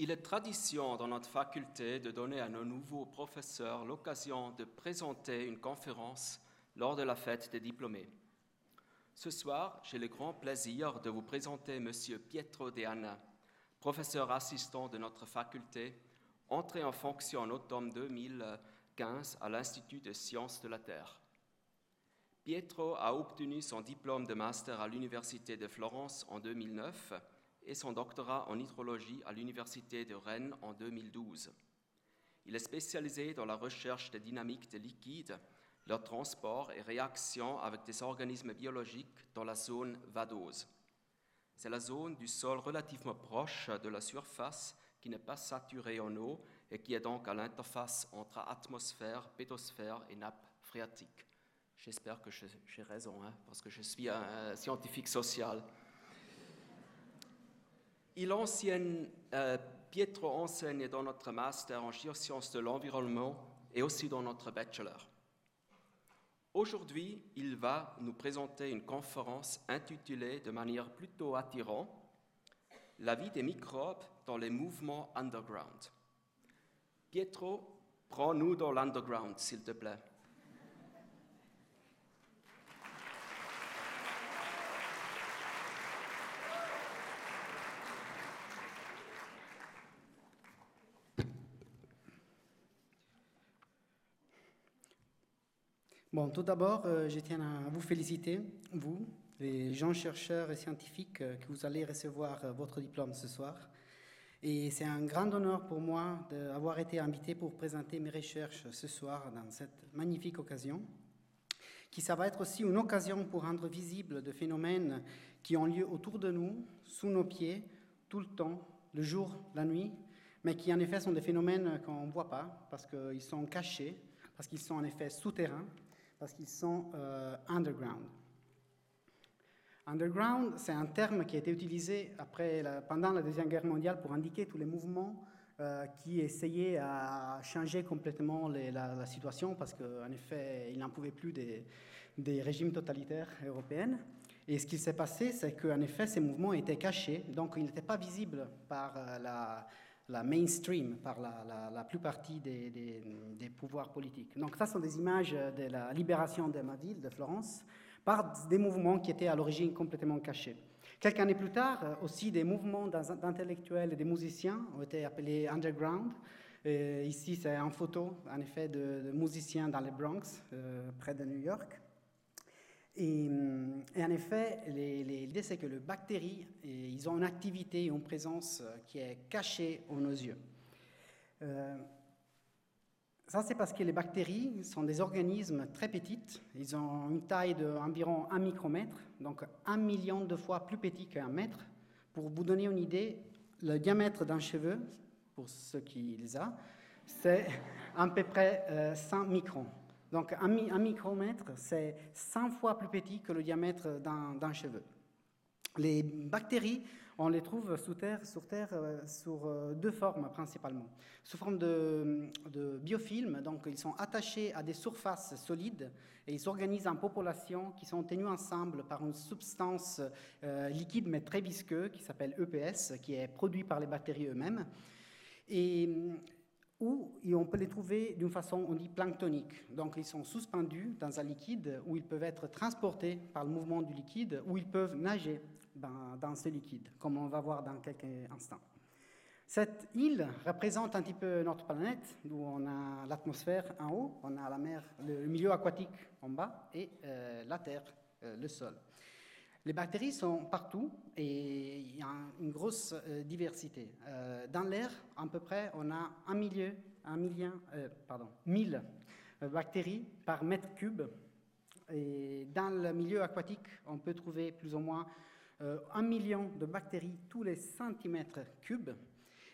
Il est tradition dans notre faculté de donner à nos nouveaux professeurs l'occasion de présenter une conférence lors de la fête des diplômés. Ce soir, j'ai le grand plaisir de vous présenter M. Pietro De Anna, professeur assistant de notre faculté, entré en fonction en automne 2015 à l'Institut de sciences de la Terre. Pietro a obtenu son diplôme de master à l'Université de Florence en 2009 et son doctorat en hydrologie à l'Université de Rennes en 2012. Il est spécialisé dans la recherche des dynamiques des liquides, leur transport et réaction avec des organismes biologiques dans la zone vadose. C'est la zone du sol relativement proche de la surface qui n'est pas saturée en eau et qui est donc à l'interface entre atmosphère, pétosphère et nappe phréatique. J'espère que j'ai raison, hein, parce que je suis un scientifique social. Il enseigne, euh, Pietro enseigne dans notre master en sciences de l'environnement et aussi dans notre bachelor. Aujourd'hui, il va nous présenter une conférence intitulée de manière plutôt attirante La vie des microbes dans les mouvements underground. Pietro, prends-nous dans l'underground, s'il te plaît. Bon, tout d'abord, euh, je tiens à vous féliciter, vous, les gens chercheurs et scientifiques, euh, que vous allez recevoir euh, votre diplôme ce soir. Et c'est un grand honneur pour moi d'avoir été invité pour présenter mes recherches ce soir dans cette magnifique occasion, qui ça va être aussi une occasion pour rendre visibles des phénomènes qui ont lieu autour de nous, sous nos pieds, tout le temps, le jour, la nuit, mais qui en effet sont des phénomènes qu'on ne voit pas parce qu'ils sont cachés, parce qu'ils sont en effet souterrains parce qu'ils sont euh, underground. Underground, c'est un terme qui a été utilisé pendant la Deuxième Guerre mondiale pour indiquer tous les mouvements euh, qui essayaient à changer complètement la, situation parce qu'en effet, ils n'en pouvaient plus des, des, régimes totalitaires européens. Et ce qui s'est passé, c'est qu'en effet, ces mouvements étaient cachés, donc ils n'étaient pas visibles par euh, la, la mainstream par la, la, plupart des, des, pouvoirs politiques. Donc ça sont des images de la libération de ma ville, de Florence, par des mouvements qui étaient à l'origine complètement cachés. Quelques années plus tard, aussi des mouvements d'intellectuels et des musiciens ont été appelés underground. ici, c'est une photo, en effet, de, musiciens dans le Bronx, euh, près de New York. Et, en effet, l'idée c'est que les bactéries, ils ont une activité, une présence euh, qui est cachée aux nos yeux. Euh, ça, c'est parce que les bactéries sont des organismes très petits. Ils ont une taille d'environ 1 micromètre, donc un million de fois plus petit qu'un mètre. Pour vous donner une idée, le diamètre d'un cheveu, pour ceux qui les ont, c'est à peu près 100 euh, microns. Donc un, micromètre, c'est 100 fois plus petit que le diamètre d'un cheveu. Les bactéries, on les trouve sous terre, sur Terre euh, sous euh, deux formes principalement. Sous forme de, biofilms, donc ils sont attachés à des surfaces solides et ils s'organisent en populations qui sont tenues ensemble par une substance euh, liquide mais très visqueuse qui s'appelle EPS, qui est produit par les bactéries eux-mêmes. Et ou on peut les trouver d'une façon, on dit, planctonique. Donc, ils sont suspendus dans un liquide où ils peuvent être transportés par le mouvement du liquide, où ils peuvent nager dans, ce liquide, comme on va voir dans quelques instants. Cette île représente un petit peu notre planète, où on a l'atmosphère en haut, on a la mer, le milieu aquatique en bas et euh, la terre, euh, le sol. Les bactéries sont partout et il y a une grosse euh, diversité. Euh, dans l'air, à peu près, on a un milieu, million, euh, pardon, 1000 bactéries par mètre cube. Et dans le milieu aquatique, on peut trouver plus ou moins un million de bactéries tous les centimètres cubes.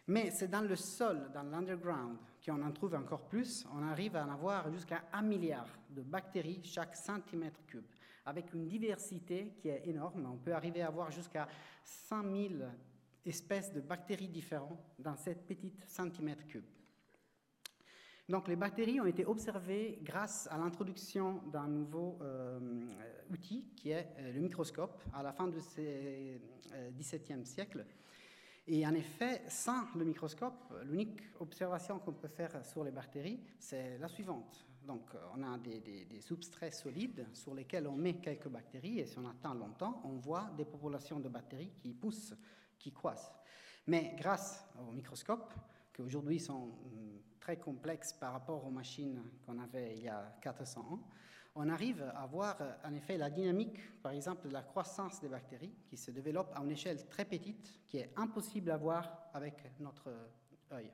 Mais c'est dans le sol, dans l'underground, qu'on en trouve encore plus. On arrive à en avoir jusqu'à un milliard de bactéries chaque centimètre cube avec une diversité qui est énorme. On peut arriver à avoir jusqu'à 100 000 espèces de bactéries différentes dans cette petite centimètre cube. Donc les bactéries ont été observées grâce à l'introduction d'un nouveau euh, outil qui est euh, le microscope à la fin du XVIIe euh, siècle. Et en effet, sans le microscope, l'unique observation qu'on peut faire sur les bactéries, c'est la suivante. Donc, on a des, substrats solides sur lesquels on met quelques bactéries, et si on attend longtemps, on voit des populations de bactéries qui poussent, qui croissent. Mais grâce au microscope, qui aujourd'hui sont hum, très complexes par rapport aux machines qu'on avait il y a 400 ans, on arrive à voir en effet la dynamique, par exemple, de la croissance des bactéries qui se développe à une échelle très petite, qui est impossible à voir avec notre œil.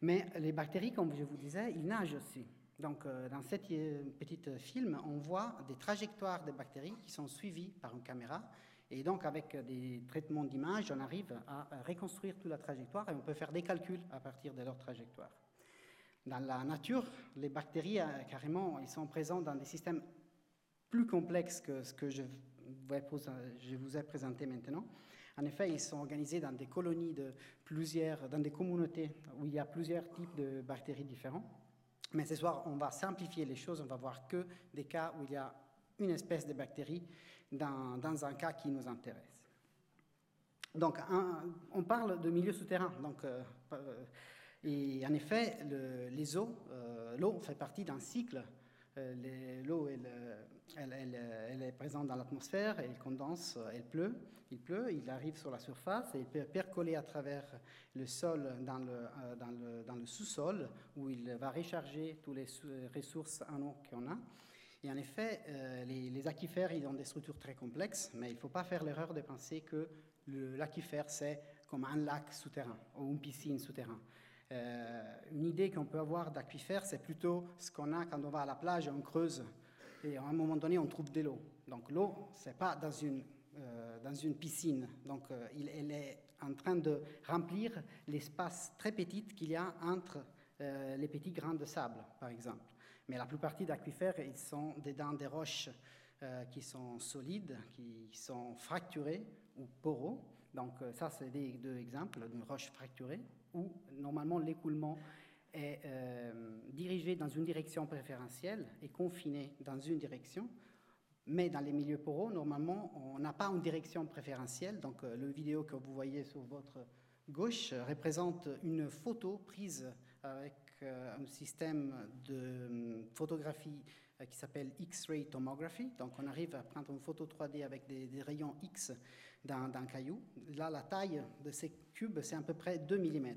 Mais les bactéries, comme je vous disais, ils nagent aussi. Donc, euh, dans cette euh, petite film, on voit des trajectoires des bactéries qui sont suivies par une caméra. Et donc, avec des traitements d'image, on arrive à reconstruire toute la trajectoire et on peut faire des calculs à partir de leur trajectoire. Dans la nature, les bactéries, euh, carrément, ils sont présents dans des systèmes plus complexes que ce que je, vous ai présenté maintenant. En effet, ils sont organisés dans des colonies de plusieurs, dans des communautés où il y a plusieurs types de bactéries différents. Mais ce soir, on va simplifier les choses, on va voir que des cas où il y a une espèce de bactérie dans, un cas qui nous intéresse. Donc, on parle de milieu souterrain. Donc, euh, euh, et en effet, euh, l'eau fait partie d'un cycle. Euh, l'eau, elle, elle, est présente dans l'atmosphère, elle condense, elle pleut, il pleut, il arrive sur la surface et il peut percoler à travers le sol dans le, euh, sous-sol où il va recharger toutes les ressources en eau qu'on a. Et en effet, les, aquifères, ont des structures très complexes, mais il ne faut pas faire l'erreur de penser que l'aquifère, c'est comme un lac souterrain ou une piscine souterraine. Euh, une idée qu'on peut avoir d'aquifère, c'est plutôt ce qu'on a quand on va à la plage et on creuse. Et à un moment donné, on trouve de l'eau. Donc l'eau, c'est pas dans une, euh, dans une piscine. Donc euh, elle est en train de remplir l'espace très petit qu'il y a entre les petits grains de sable, par exemple. Mais la plupart des aquifères, ils sont dans des roches qui sont solides, qui sont fracturées ou poraux. Donc ça, c'est des deux exemples d'une roche fracturée où normalement l'écoulement est euh, dirigé dans une direction préférentielle et confiné dans une direction. Mais dans les milieux poraux, normalement, on n'a pas une direction préférentielle. Donc, euh, le vidéo que vous voyez sur votre gauche représente une photo prise avec euh, un système de photographie qui s'appelle X-ray tomography. Donc, on arrive à prendre une photo 3D avec des, des rayons X d'un caillou. Là, la taille de ces cubes, c'est à peu près 2 mm.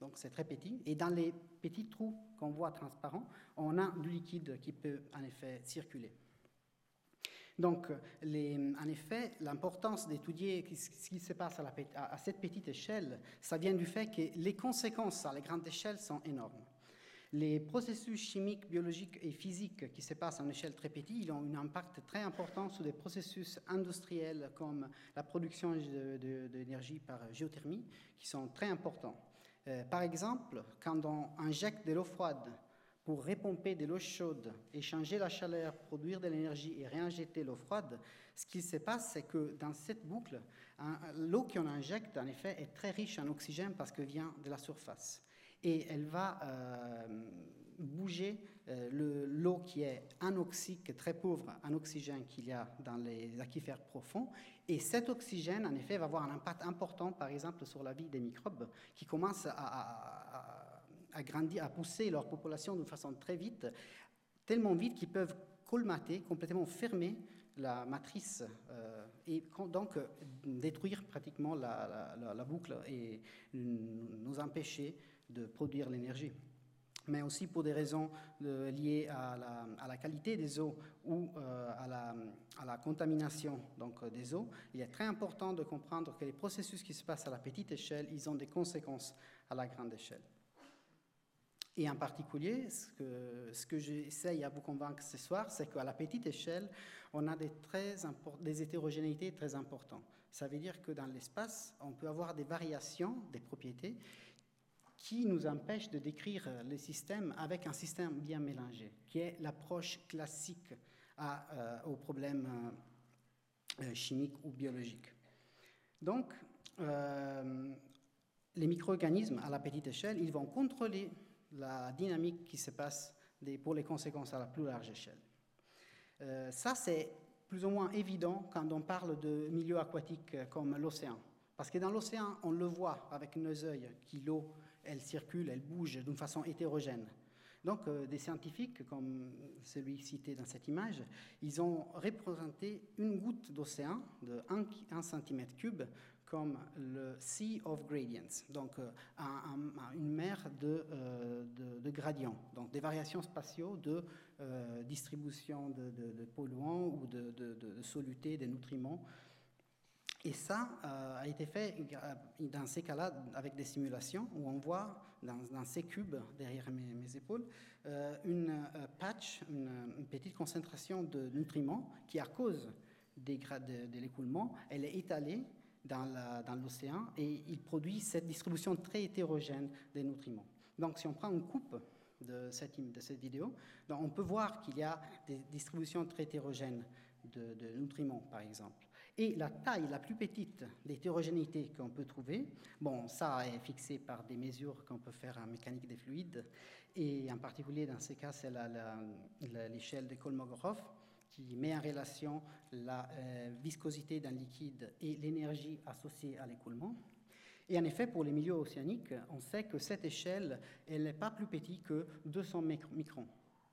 Donc c'est très petit. Et dans les petits trous qu'on voit transparents, on a du liquide qui peut en effet circuler. Donc, en effet, l'importance d'étudier ce qui se passe à, à, cette petite échelle, ça vient du fait que les conséquences à la grande échelle sont énormes. Les processus chimiques, biologiques et physiques qui se passent à une échelle très petite, ont un impact très important sur des processus industriels comme la production d'énergie par géothermie, qui sont très importants. Euh, par exemple, quand on injecte de l'eau froide pour repomper de l'eau chaude, échanger la chaleur, produire de l'énergie et réinjecter l'eau froide, ce qui se passe, c'est que dans cette boucle, l'eau qu'on injecte, en effet, est très riche en oxygène parce qu'elle vient de la surface et elle va euh, bouger euh, l'eau qui est anoxique, très pauvre en oxygène qu'il y a dans les aquifères profonds. Et cet oxygène, en effet, va avoir un impact important, par exemple, sur la vie des microbes qui commencent à, grandir, à pousser leur population d'une façon très vite, tellement vite qu'ils peuvent colmater, complètement fermer la matrice euh, et donc détruire pratiquement la, boucle et nous empêcher de produire l'énergie mais aussi pour des raisons euh, liées à la, qualité des eaux ou euh, à, la, contamination donc, euh, des eaux. Il est très important de comprendre que les processus qui se passent à la petite échelle, ils ont des conséquences à la grande échelle. Et en particulier, ce que, ce que j'essaye à vous convaincre ce soir, c'est qu'à la petite échelle, on a des, très des hétérogénéités très importantes. Ça veut dire que dans l'espace, on peut avoir des variations des propriétés qui nous empêche de décrire le système avec un système bien mélangé, qui est l'approche classique à, euh, aux problèmes euh, euh, chimiques ou biologiques. Donc, les micro-organismes à la petite échelle, ils vont contrôler la dynamique qui se passe pour les conséquences à la plus large échelle. ça, c'est plus ou moins évident quand on parle de milieux aquatiques comme l'océan. Parce que dans l'océan, on le voit avec nos yeux, que l'eau, elle circule, elle bouge d'une façon hétérogène. Donc, euh, des scientifiques, comme celui cité dans cette image, ils ont représenté une goutte d'océan de 1, cm3 comme le Sea of Gradients, donc euh, une mer euh, de, gradients, donc des variations spatiaux de distribution de, polluants ou de, de, solutés, de nutriments et ça euh, a été fait euh, dans ces cas-là avec des simulations où on voit dans, ces cubes derrière mes, épaules euh, une patch, une, petite concentration de nutriments qui, à cause de, l'écoulement, elle est étalée dans l'océan et il produit cette distribution très hétérogène des nutriments. Donc si on prend une coupe de cette, vidéo, on peut voir qu'il y a des distributions très hétérogènes de nutriments, par exemple. Et la taille la plus petite d'hétérogénéité qu'on peut trouver, bon, ça est fixé par des mesures qu'on peut faire en mécanique des fluides, et en particulier dans ces cas, c'est l'échelle de Kolmogorov qui met en relation la euh, viscosité d'un liquide et l'énergie associée à l'écoulement. Et en effet, pour les milieux océaniques, on sait que cette échelle, elle n'est pas plus petite que 200 microns,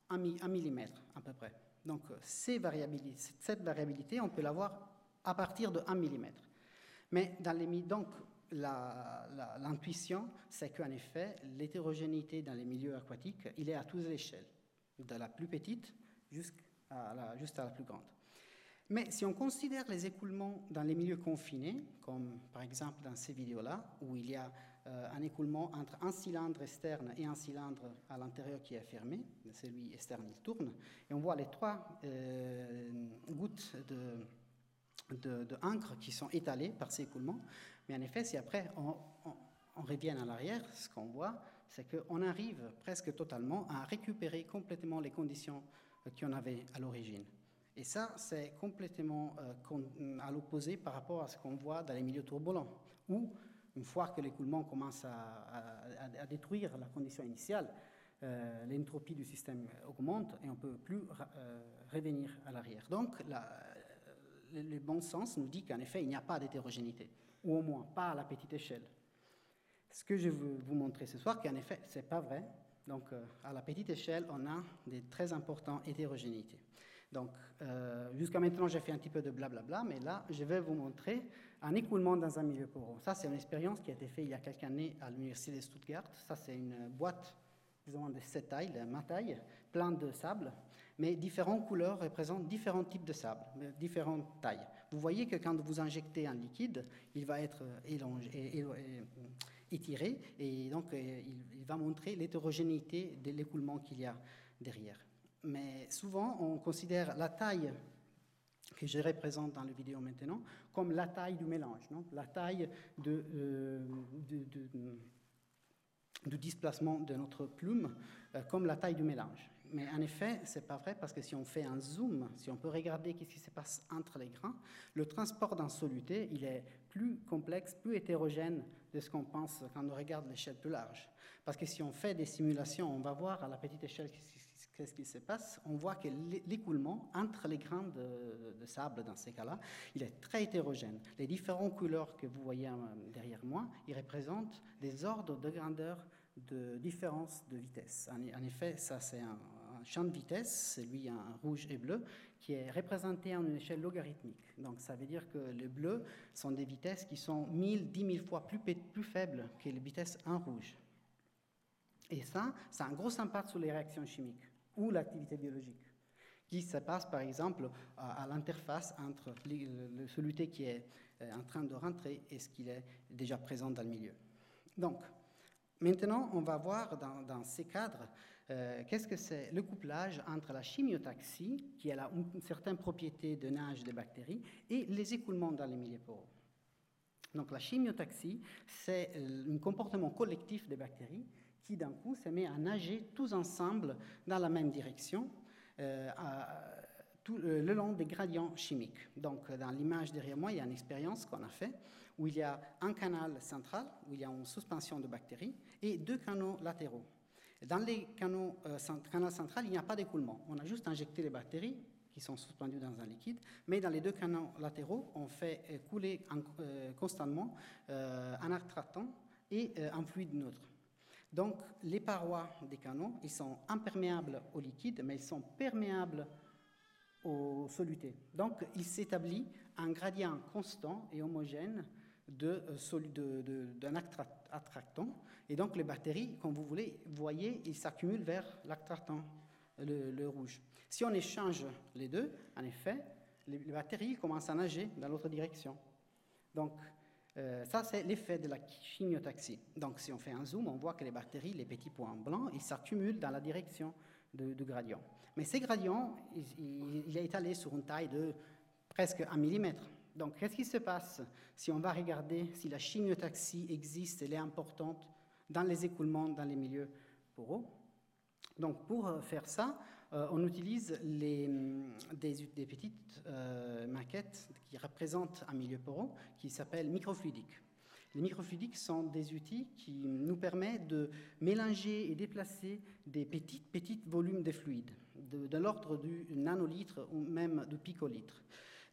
1 millimètre à peu près. Donc, cette variabilité, on peut l'avoir à partir de 1 mm. Mais dans les, donc, l'intuition, c'est qu'en effet, l'hétérogénéité dans les milieux aquatiques, il est à toutes les échelles, de la plus petite jusqu'à la, plus grande. Mais si on considère les écoulements dans les milieux confinés, comme par exemple dans ces vidéos-là, où il y a euh, un écoulement entre un cylindre externe et un cylindre à l'intérieur qui est fermé, celui externe il tourne, et on voit les trois euh, gouttes de, de, de qui sont étalés par ces écoulements. Mais en effet, si après on, revient à l'arrière, ce qu'on voit, c'est qu'on arrive presque totalement à récupérer complètement les conditions qu'on avait à l'origine. Et ça, c'est complètement euh, à l'opposé par rapport à ce qu'on voit dans les milieux turbulents, où, une fois que l'écoulement commence à, détruire la condition initiale, euh, l'entropie du système augmente et on ne peut plus euh, revenir à l'arrière. Donc, la, le, bon sens nous dit qu'en effet, il n'y a pas d'hétérogénéité, ou au moins pas à la petite échelle. Ce que je veux vous montrer ce soir, qu'en effet, ce n'est pas vrai. Donc, euh, à la petite échelle, on a des très importantes hétérogénéités. Donc, euh, jusqu'à maintenant, j'ai fait un petit peu de blablabla, mais là, je vais vous montrer un écoulement dans un milieu poreux. Ça, c'est une expérience qui a été faite il y a quelques années à l'université de Stuttgart. Ça, c'est une boîte, disons, de cette taille, ma taille, pleine de sable mais différentes couleurs représentent différents types de sable, différentes tailles. Vous voyez que quand vous injectez un liquide, il va être élongé, étiré et donc euh, il va montrer l'hétérogénéité de l'écoulement qu'il y a derrière. Mais souvent, on considère la taille que je représente dans la vidéo maintenant comme la taille du mélange, non? La taille de, euh, displacement de notre plume euh, comme la taille du mélange mais en effet, ce n'est pas vrai parce que si on fait un zoom, si on peut regarder ce qui se passe entre les grains, le transport d'un soluté, il est plus complexe, plus hétérogène de ce qu'on pense quand on regarde l'échelle plus large. Parce que si on fait des simulations, on va voir à la petite échelle qu'est-ce qui se passe. On voit que l'écoulement entre les grains de, de sable, dans ces cas-là, il est très hétérogène. Les différentes couleurs que vous voyez euh, derrière moi, ils représentent des ordres de grandeur de différence de vitesse. En effet, ça c'est un, champ de vitesse, celui en rouge et bleu, qui est représenté en une échelle logarithmique. Donc ça veut dire que les bleus sont des vitesses qui sont 1000, 10 000 fois plus, plus faibles que les vitesses en rouge. Et ça, ça a un gros impact sur les réactions chimiques ou l'activité biologique qui se passe par exemple à, l'interface entre celui qui est euh, en train de rentrer et ce qui est déjà présent dans le milieu. Donc, maintenant, on va voir dans ces cadres euh, qu'est-ce que c'est le couplage entre la chimiotaxie, qui a une certaine propriété de nage des bactéries, et les écoulements dans les milieux poreux. Donc la chimiotaxie, c'est un comportement collectif des bactéries qui d'un coup se met à nager tous ensemble dans la même direction euh, euh, le long des gradients chimiques. Donc dans l'image derrière moi, il y a une expérience qu'on a faite où il y a un canal central, où il y a une suspension de bactéries, et deux canaux latéraux. Dans les canaux, euh, il n'y a pas d'écoulement. On a juste injecté les bactéries qui sont suspendus dans un liquide, mais dans les deux canaux latéraux, on fait euh, couler constamment un attractant et un fluide neutre. Donc, les parois des canaux, ils sont imperméables au liquide, mais ils sont perméables aux solutés. Donc, il s'établit un gradient constant et homogène d'un de, de, attractant. Et donc, les bactéries, comme vous voulez, voyez, ils s'accumulent vers l'attractant, le, rouge. Si on échange les deux, en effet, les, bactéries commencent à nager dans l'autre direction. Donc, euh, ça, c'est l'effet de la chimiotaxie. Donc, si on fait un zoom, on voit que les bactéries, les petits points blancs, ils s'accumulent dans la direction du gradient. Mais ces gradients, il, il, est étalé sur une taille de presque un millimètre. Donc, qu'est-ce qui se passe si on va regarder si la chimiotaxie existe, elle est importante dans les écoulements, dans les milieux poreux Donc, pour euh, faire ça, euh, on utilise les, mm, des, petites euh, maquettes qui représentent un milieu poreux qui s'appelle microfluidique. Les microfluidiques sont des outils qui nous permettent de mélanger et déplacer des petits, petits volumes de fluides, de, de l'ordre du nanolitre ou même du picolitre.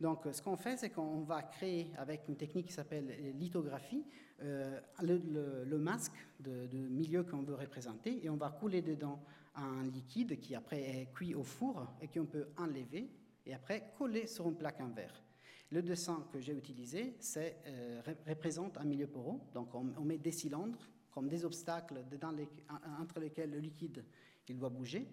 Donc, ce qu'on fait, c'est qu'on va créer, avec une technique qui s'appelle lithographie, euh, le, masque de, milieu qu'on veut représenter et on va couler dedans un liquide qui après est cuit au four et qu'on peut enlever et après coller sur une plaque en verre. Le dessin que j'ai utilisé euh, représente un milieu poreux. Donc, on, met des cylindres comme des obstacles entre lesquels le liquide il doit bouger.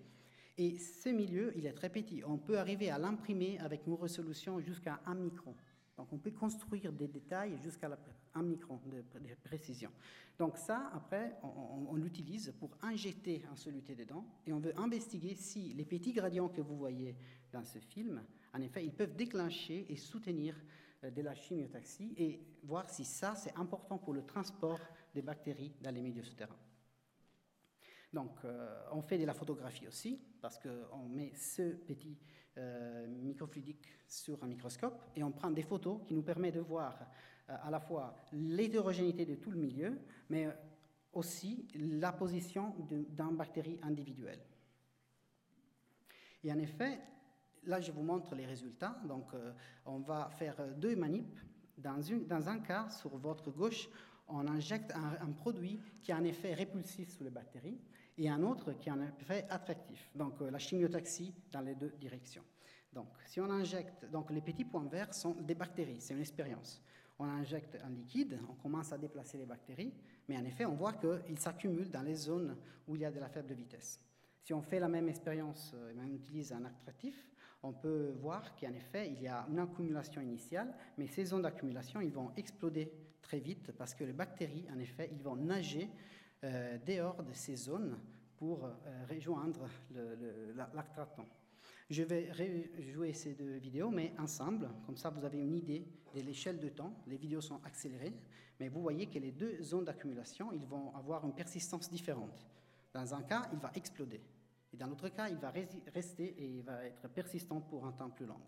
Et ce milieu, il est très petit. On peut arriver à l'imprimer avec une résolution jusqu'à 1 micron. Donc on peut construire des détails jusqu'à 1 micron de, précision. Donc ça, après, on, l'utilise pour injecter un soluté dedans et on veut investiguer si les petits gradients que vous voyez dans ce film, en effet, ils peuvent déclencher et soutenir euh, de la chimiotaxie et voir si ça, c'est important pour le transport des bactéries dans les milieux souterrains. Donc, euh, on fait de la photographie aussi, parce qu'on met ce petit euh, microfluidique sur un microscope et on prend des photos qui nous permettent de voir euh, à la fois l'hétérogénéité de tout le milieu, mais aussi la position d'un bactérie individuelle. Et en effet, là, je vous montre les résultats. Donc, on va faire deux manips. Dans, un cas, sur votre gauche, on injecte un, un, produit qui a un effet répulsif sur les bactéries et un autre qui a un effet attractif. Donc euh, la chimiotaxie dans les deux directions. Donc si on injecte, donc les petits points verts sont des bactéries, c'est une expérience. On injecte un liquide, on commence à déplacer les bactéries, mais en effet on voit qu'ils s'accumulent dans les zones où il y a de la faible vitesse. Si on fait la même expérience et euh, on utilise un attractif, on peut voir qu'en effet, il y a une accumulation initiale, mais ces zones d'accumulation, ils vont exploser très vite parce que les bactéries, en effet, ils vont nager dehors de ces zones pour euh, rejoindre l'attractant. Je vais jouer ces deux vidéos, mais ensemble, comme ça vous avez une idée de l'échelle de temps. Les vidéos sont accélérées, mais vous voyez que les deux zones d'accumulation, ils vont avoir une persistance différente. Dans un cas, il va exploser, et dans l'autre cas, il va rester et il va être persistant pour un temps plus long.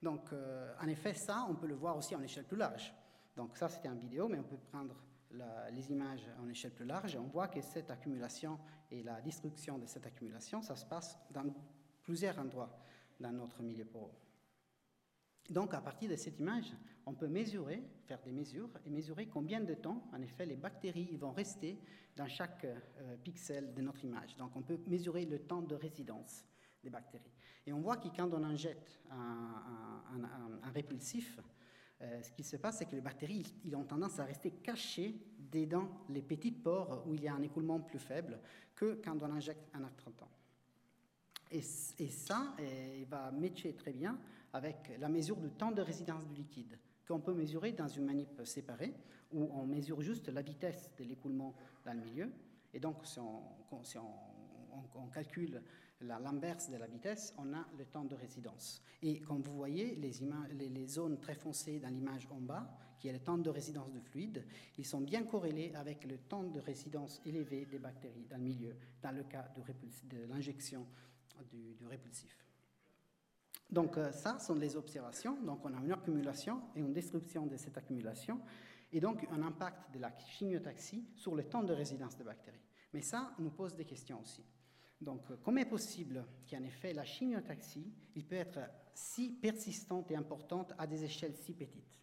Donc, euh, en effet, ça, on peut le voir aussi en échelle plus large. Donc ça, c'était un vidéo, mais on peut prendre les images en échelle plus large, on voit que cette accumulation et la destruction de cette accumulation, ça se passe dans plusieurs endroits dans notre milieu poreux. Donc, à partir de cette image, on peut mesurer, faire des mesures et mesurer combien de temps, en effet, les bactéries vont rester dans chaque euh, pixel de notre image. Donc, on peut mesurer le temps de résidence des bactéries. Et on voit que quand on injecte un répulsif, euh, ce qui se passe, c'est que les bactéries ils ont tendance à rester cachées dans les petites pores où il y a un écoulement plus faible que quand on injecte un attractant. Et, et ça euh, il va matcher très bien avec la mesure du temps de résidence du liquide, qu'on peut mesurer dans une manip séparée, où on mesure juste la vitesse de l'écoulement dans le milieu. Et donc, si on calcule l'inverse de la vitesse, on a le temps de résidence. Et comme vous voyez, les, zones très foncées dans l'image en bas, qui est le temps de résidence de fluide, ils sont bien corrélés avec le temps de résidence élevé des bactéries dans le milieu, dans le cas de, de l'injection du, répulsif. Donc euh, ça sont les observations. Donc on a une accumulation et une destruction de cette accumulation, et donc un impact de la chimiotaxie sur le temps de résidence des bactéries. Mais ça nous pose des questions aussi. Donc, comment est possible qu'en effet la chimiotaxie, il peut être si persistante et importante à des échelles si petites?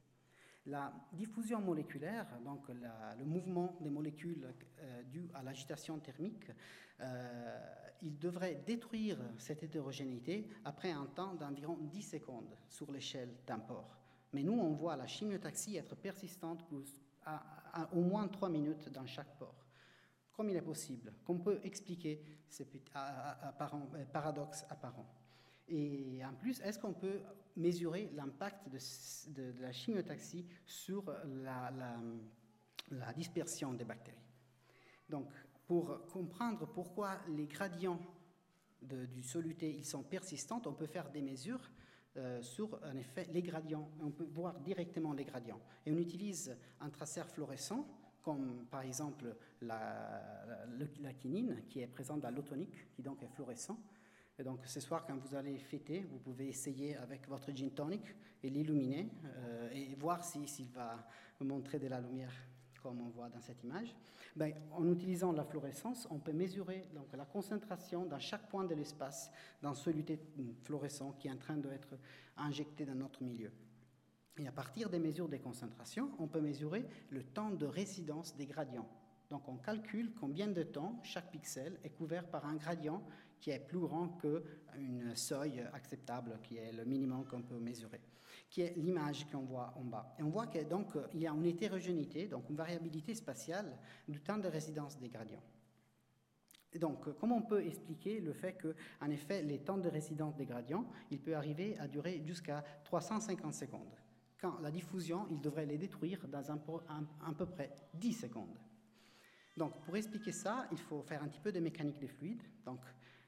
La diffusion moléculaire, donc le mouvement des molécules euh, dû à l'agitation thermique, euh, il devrait détruire cette hétérogénéité après un temps d'environ 10 secondes sur l'échelle d'un pore. Mais nous, on voit la chimiotaxie être persistante pour au moins 3 minutes dans chaque pore. Comme il est possible qu'on peut expliquer ces euh, paradoxes apparents Et en plus, est-ce qu'on peut mesurer l'impact de, la chimiotaxie sur la, dispersion des bactéries? Donc, pour comprendre pourquoi les gradients du soluté ils sont persistants, on peut faire des mesures euh, sur en effet les gradients. On peut voir directement les gradients. Et on utilise un traceur fluorescent, comme par exemple la, quinine, qui est présente dans l'otonique, qui donc est fluorescent. Et donc ce soir, quand vous allez fêter, vous pouvez essayer avec votre gin tonic et l'illuminer euh, et voir s'il si, va montrer de la lumière comme on voit dans cette image. Ben, en utilisant la fluorescence, on peut mesurer donc, la concentration dans chaque point de l'espace dans soluté fluorescent qui est en train d'être injecté dans notre milieu. Et à partir des mesures des concentrations, on peut mesurer le temps de résidence des gradients. Donc on calcule combien de temps chaque pixel est couvert par un gradient qui est plus grand qu'une seuil acceptable, qui est le minimum qu'on peut mesurer qui est l'image qu'on voit en bas. Et on voit qu'il y a une hétérogénéité, donc une variabilité spatiale du temps de résidence des gradients. Donc, comment on peut expliquer le fait que, en effet, les temps de résidence des gradients, il peut arriver à durer jusqu'à 350 secondes, quand la diffusion, il devrait les détruire dans un, à peu près 10 secondes. Donc, pour expliquer ça, il faut faire un petit peu de mécanique des fluides. Donc,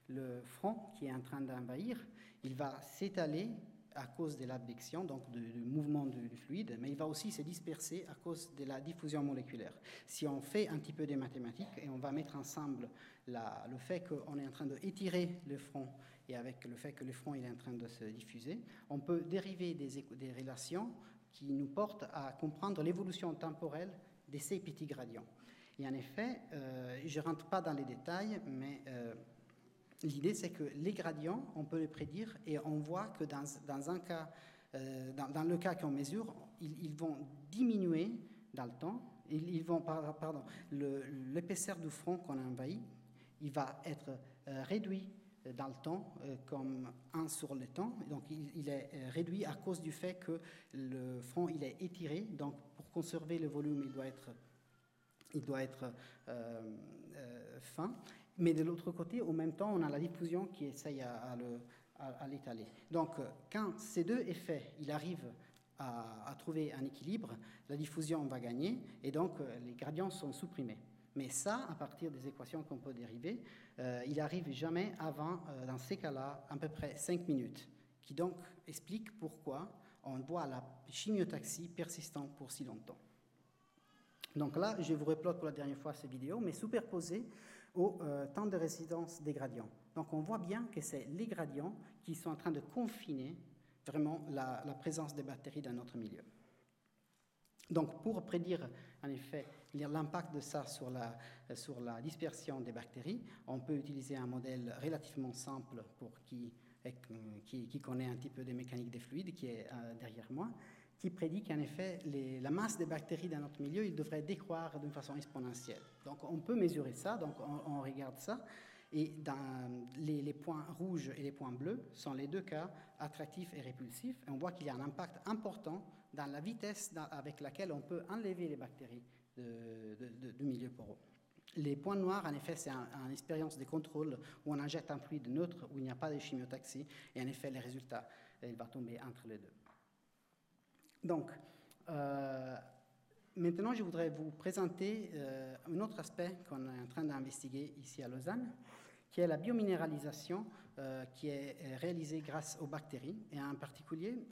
le front qui est en train d'envahir, il va s'étaler à cause de l'abduction, donc du, mouvement du, fluide, mais il va aussi se disperser à cause de la diffusion moléculaire. Si on fait un petit peu de mathématiques et on va mettre ensemble le fait qu'on est en train d'étirer le front et avec le fait que le front est en train de se diffuser, on peut dériver des, des relations qui nous portent à comprendre l'évolution temporelle de ces petits gradients. Et en effet, euh, je ne rentre pas dans les détails, mais euh, L'idée, c'est que les gradients, on peut les prédire et on voit que dans, un cas, euh, dans, le cas qu'on mesure, ils, vont diminuer dans le temps. Ils, vont, pardon, l'épaisseur du front qu'on a envahi, il va être euh, réduit dans le temps euh, comme 1 sur le temps. Donc il, est réduit à cause du fait que le front il est étiré. Donc pour conserver le volume, il doit être, il doit être fin. Mais de l'autre côté, au même temps, on a la diffusion qui essaye à, l'étaler. Donc, quand ces deux effets, il arrive à, trouver un équilibre, la diffusion va gagner et donc les gradients sont supprimés. Mais ça, à partir des équations qu'on peut dériver, euh, il arrive jamais avant, euh, dans ces cas-là, à peu près 5 minutes, qui donc explique pourquoi on voit la chimiotaxie persistante pour si longtemps. Donc là, je vous replote pour la dernière fois ces vidéos, mais superposées au euh, temps de résidence des gradients. Donc on voit bien que c'est les gradients qui sont en train de confiner vraiment la, présence des bactéries dans notre milieu. Donc pour prédire en effet l'impact de ça sur la, sur la dispersion des bactéries, on peut utiliser un modèle relativement simple pour qui, qui, qui connaît un petit peu des mécaniques des fluides, qui est euh, derrière moi qui prédit qu'en effet, la masse des bactéries dans notre milieu, il devrait décroître d'une façon exponentielle. Donc on peut mesurer ça, donc on, regarde ça, et les, points rouges et les points bleus sont les deux cas attractifs et répulsifs, et on voit qu'il y a un impact important dans la vitesse avec laquelle on peut enlever les bactéries du milieu poreux. Les points noirs, en effet, c'est une expérience de contrôle où on injecte un fluide neutre, où il n'y a pas de chimiotaxie, et en effet, les résultats, il va tomber entre les deux. Donc, euh, maintenant, je voudrais vous présenter euh, un autre aspect qu'on est en train d'investiguer ici à Lausanne, qui est la biominéralisation euh, qui est réalisée grâce aux bactéries. Et en particulier,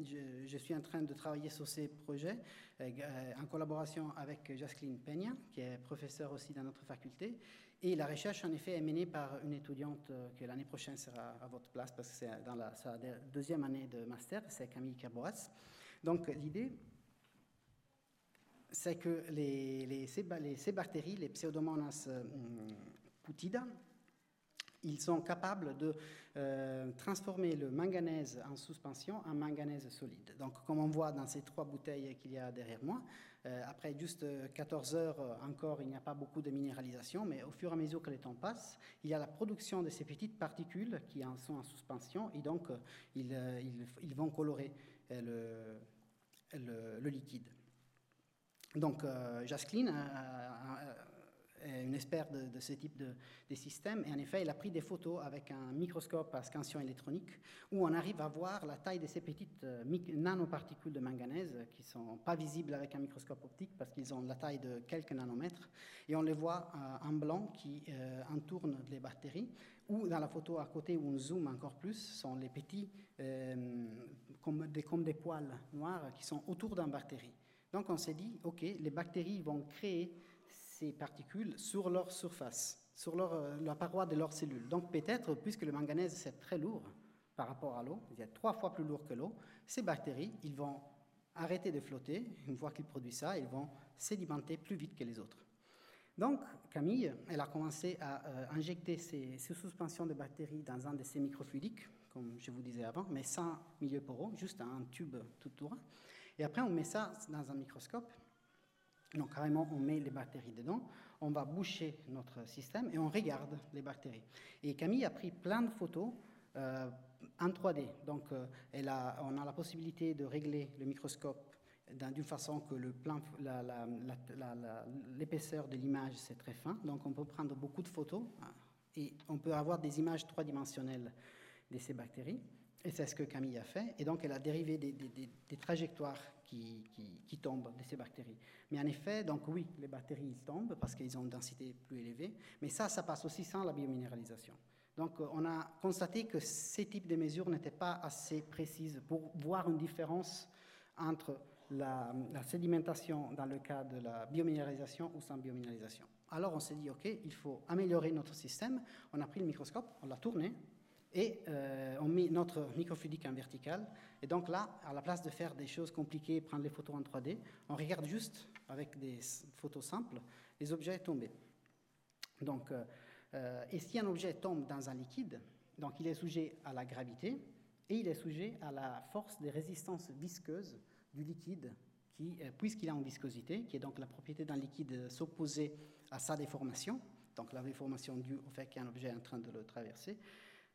je, suis en train de travailler sur ces projets en collaboration avec Jacqueline Peña, qui est professeure aussi dans notre faculté. Et la recherche, en effet, est menée par une étudiante qui l'année prochaine sera à votre place, parce que c'est dans sa deuxième année de master, c'est Camille Carboas. Donc l'idée, c'est que les, les, les Pseudomonas euh, putida, ils sont capables de euh, transformer le manganèse en suspension en manganèse solide. Donc, comme on voit dans ces trois bouteilles qu'il y a derrière moi, euh, après juste 14 heures encore, il n'y a pas beaucoup de minéralisation, mais au fur et à mesure que le temps passe, il y a la production de ces petites particules qui en sont en suspension et donc ils, vont colorer le, le, liquide. Donc, Jascline une experte de, ce type de, système. Et en effet, elle a pris des photos avec un microscope à scansion électronique où on arrive à voir la taille de ces petites euh, nanoparticules de manganèse qui ne sont pas visibles avec un microscope optique parce qu'ils ont la taille de quelques nanomètres. Et on les voit euh, en blanc qui euh, entourent les bactéries. Ou dans la photo à côté où on zoome encore plus, sont les petits, comme, des, comme des poils noirs qui sont autour d'une bactérie. Donc on s'est dit, OK, les bactéries vont créer ces particules sur leur surface, sur leur, euh, la paroi de leurs cellules. Donc peut-être, puisque le manganèse c'est très lourd par rapport à l'eau, il y a trois fois plus lourd que l'eau, ces bactéries, ils vont arrêter de flotter, une fois qu'ils produisent ça, ils vont sédimenter plus vite que les autres. Donc Camille, elle a commencé à euh, injecter ces, suspensions de bactéries dans un de ces microfluidiques, comme je vous disais avant, mais sans milieu poreux, juste un tube tout droit. Et après, on met ça dans un microscope donc carrément, on met les bactéries dedans, on va boucher notre système et on regarde les bactéries. Et Camille a pris plein de photos euh, en 3D. Donc euh, elle on a la possibilité de régler le microscope d'une façon que l'épaisseur de l'image c'est très fin. Donc on peut prendre beaucoup de photos hein, et on peut avoir des images trois dimensionnelles de ces bactéries. Et c'est ce que Camille a fait. Et donc elle a dérivé des, trajectoires qui, tombent de ces bactéries. Mais en effet, donc oui, les bactéries tombent parce qu'ils ont une densité plus élevée, mais ça, ça passe aussi sans la biominéralisation. Donc on a constaté que ces types de mesures n'étaient pas assez précises pour voir une différence entre la, sédimentation dans le cas de la biominéralisation ou sans biominéralisation. Alors on s'est dit, OK, il faut améliorer notre système. On a pris le microscope, on l'a tourné, et euh, on met notre microfluidique en vertical. Et donc là, à la place de faire des choses compliquées, prendre les photos en 3D, on regarde juste avec des photos simples les objets tombés. Donc, euh, euh, et si un objet tombe dans un liquide, donc il est sujet à la gravité et il est sujet à la force des résistances visqueuses du liquide, qui, puisqu'il a une viscosité, qui est donc la propriété d'un liquide s'opposer à sa déformation, donc la déformation due au fait qu'un objet est en train de le traverser,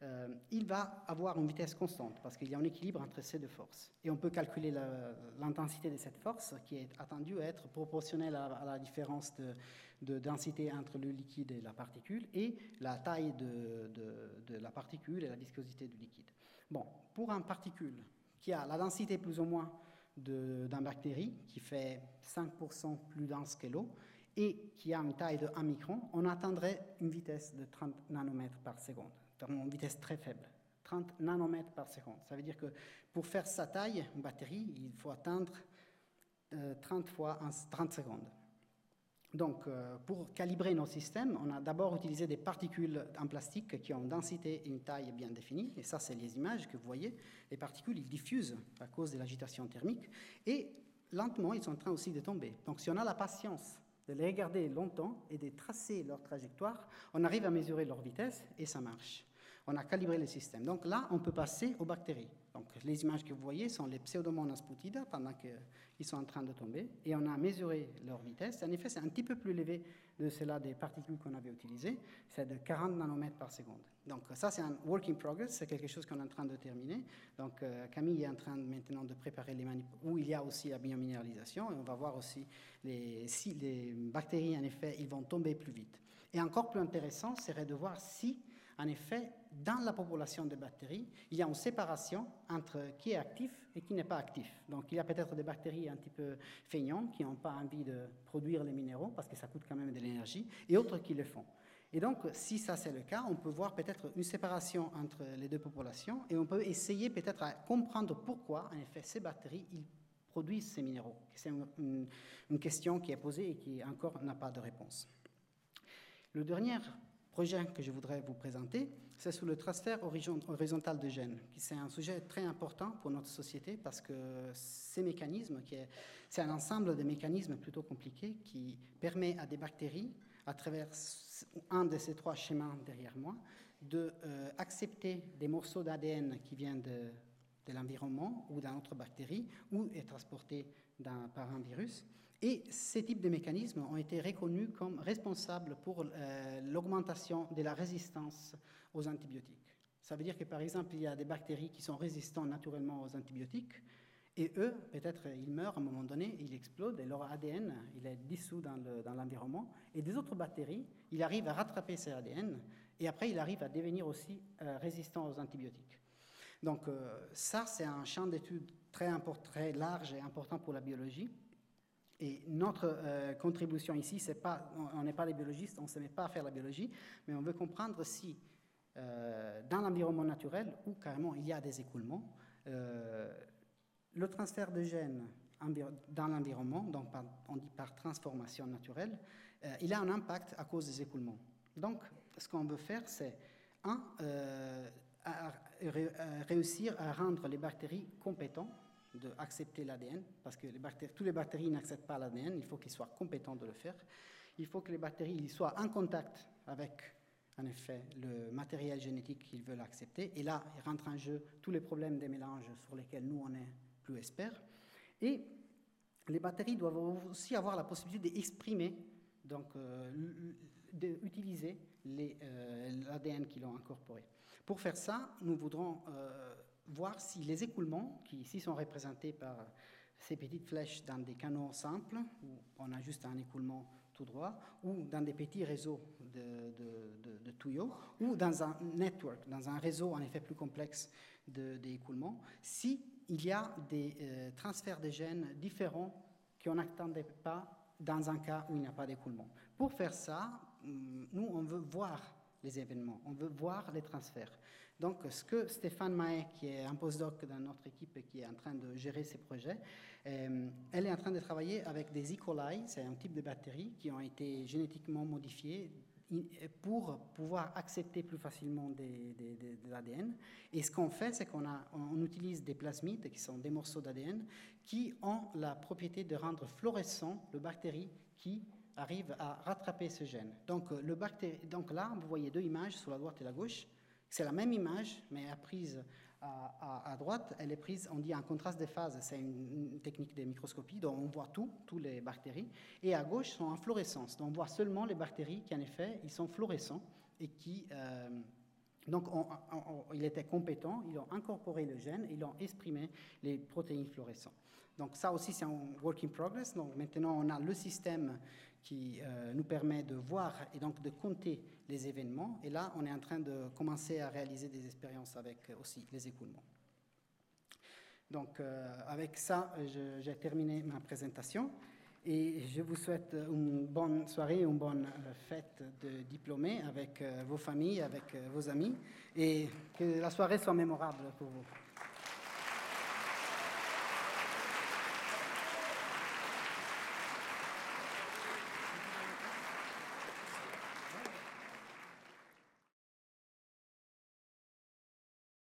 euh, il va avoir une vitesse constante parce qu'il y a un équilibre entre ces deux forces. Et on peut calculer l'intensité de cette force qui est attendue à être proportionnelle à, la différence de, densité entre le liquide et la particule et la taille de, de, la particule et la viscosité du liquide. Bon, pour un particule qui a la densité plus ou moins d'une bactérie qui fait 5% plus dense que l'eau et qui a une taille de 1 micron, on atteindrait une vitesse de 30 nanomètres par seconde une vitesse très faible, 30 nanomètres par seconde. Ça veut dire que pour faire sa taille, une batterie, il faut atteindre 30 euh, fois en 30 secondes. Donc, euh, pour calibrer nos systèmes, on a d'abord utilisé des particules en plastique qui ont une densité et une taille bien définies. Et ça, c'est les images que vous voyez. Les particules, ils diffusent à cause de l'agitation thermique. Et lentement, ils sont en train aussi de tomber. Donc, si on a la patience de les regarder longtemps et de tracer leur trajectoire, on arrive à mesurer leur vitesse et ça marche on a calibré le système. Donc là, on peut passer aux bactéries. Donc les images que vous voyez sont les pseudomonas putida pendant qu'ils sont en train de tomber, et on a mesuré leur vitesse. En effet, c'est un petit peu plus élevé de cela des particules qu'on avait utilisées, c'est de 40 nanomètres par seconde. Donc ça, c'est un work in progress, c'est quelque chose qu'on est en train de terminer. Donc euh, Camille est en train maintenant de préparer les manip où il y a aussi la biominéralisation, et on va voir aussi si les bactéries, en effet, ils vont tomber plus vite. Et encore plus intéressant serait de voir si en effet, dans la population de bactéries, il y a une séparation entre qui est actif et qui n'est pas actif. Donc il y a peut-être des bactéries un petit peu feignantes qui n'ont pas envie de produire les minéraux parce que ça coûte quand même de l'énergie, et autres qui le font. Et donc, si ça c'est le cas, on peut voir peut-être une séparation entre les deux populations et on peut essayer peut-être à comprendre pourquoi, en effet, ces bactéries ils produisent ces minéraux. C'est une, question qui est posée et qui encore n'a pas de réponse. Le dernier projet que je voudrais vous présenter, c'est sur le transfert horizontal de gènes. C'est un sujet très important pour notre société parce que ces mécanismes, c'est un ensemble de mécanismes plutôt compliqués qui permet à des bactéries, à travers un de ces trois schémas derrière moi, d'accepter des morceaux d'ADN qui viennent de, de l'environnement ou d'une autre bactérie ou est transporté par un virus. Et ces types de mécanismes ont été reconnus comme responsables pour euh, l'augmentation de la résistance aux antibiotiques. Ça veut dire que par exemple, il y a des bactéries qui sont résistantes naturellement aux antibiotiques, et eux, peut-être, ils meurent à un moment donné, ils explosent, et leur ADN, il est dissous dans l'environnement. et des autres bactéries, ils arrivent à rattraper ces ADN, et après, ils arrivent à devenir aussi euh, résistants aux antibiotiques. Donc euh, ça, c'est un champ d'études très, très large et important pour la biologie. Et notre euh, contribution ici, c'est pas, on n'est pas des biologistes, on ne se met pas à faire la biologie, mais on veut comprendre si dans l'environnement naturel, où carrément il y a des écoulements, le transfert de gènes dans l'environnement, donc on dit par transformation naturelle, il a un impact à cause des écoulements. Donc, ce qu'on veut faire, c'est, un, réussir à rendre les bactéries compétentes d'accepter l'ADN, parce que les toutes les bactéries n'acceptent pas l'ADN, il faut qu'ils soient compétents de le faire. Il faut que les bactéries soient en contact avec, en effet, le matériel génétique qu'ils veulent accepter. Et là, il rentre en jeu tous les problèmes des mélanges sur lesquels nous, on est plus experts. Et les bactéries doivent aussi avoir la possibilité d'exprimer, donc euh, d'utiliser euh, l'ADN qu'ils ont incorporé. Pour faire ça, nous voudrons euh, voir si les écoulements, qui ici sont représentés par ces petites flèches dans des canaux simples, où on a juste un écoulement tout droit, ou dans des petits réseaux de, tuyaux, ou dans un network, dans un réseau en effet plus complexe d'écoulements, s'il y a des euh, transferts de gènes différents qu'on n'attendait pas dans un cas où il n'y a pas d'écoulement. Pour faire ça, hum, nous, on veut voir les événements, on veut voir les transferts. Donc, ce que Stéphane Maé, qui est un postdoc dans notre équipe et qui est en train de gérer ces projets, euh, elle est en train de travailler avec des E. coli, c'est un type de bactéries qui ont été génétiquement modifiées pour pouvoir accepter plus facilement de l'ADN. Et ce qu'on fait, c'est qu'on on utilise des plasmides, qui sont des morceaux d'ADN, qui ont la propriété de rendre fluorescent le bactérie qui arrive à rattraper ce gène. Donc, euh, le Donc là, vous voyez deux images sur la droite et la gauche. C'est la même image, mais à prise à, droite, elle est prise, on dit en contraste de phase, c'est une, technique de microscopie, donc on voit tout, toutes les bactéries, et à gauche sont en fluorescence, donc on voit seulement les bactéries qui en effet, ils sont fluorescents et qui... Euh, donc, il était compétent, ils ont incorporé le gène, ils ont exprimé les protéines fluorescentes. Donc, ça aussi, c'est un work in progress. Donc, maintenant, on a le système qui euh, nous permet de voir et donc de compter les événements. Et là, on est en train de commencer à réaliser des expériences avec euh, aussi les écoulements. Donc, euh, avec ça, j'ai terminé ma présentation et je vous souhaite une bonne soirée, une bonne fête de diplômés avec vos familles, avec vos amis et que la soirée soit mémorable pour vous.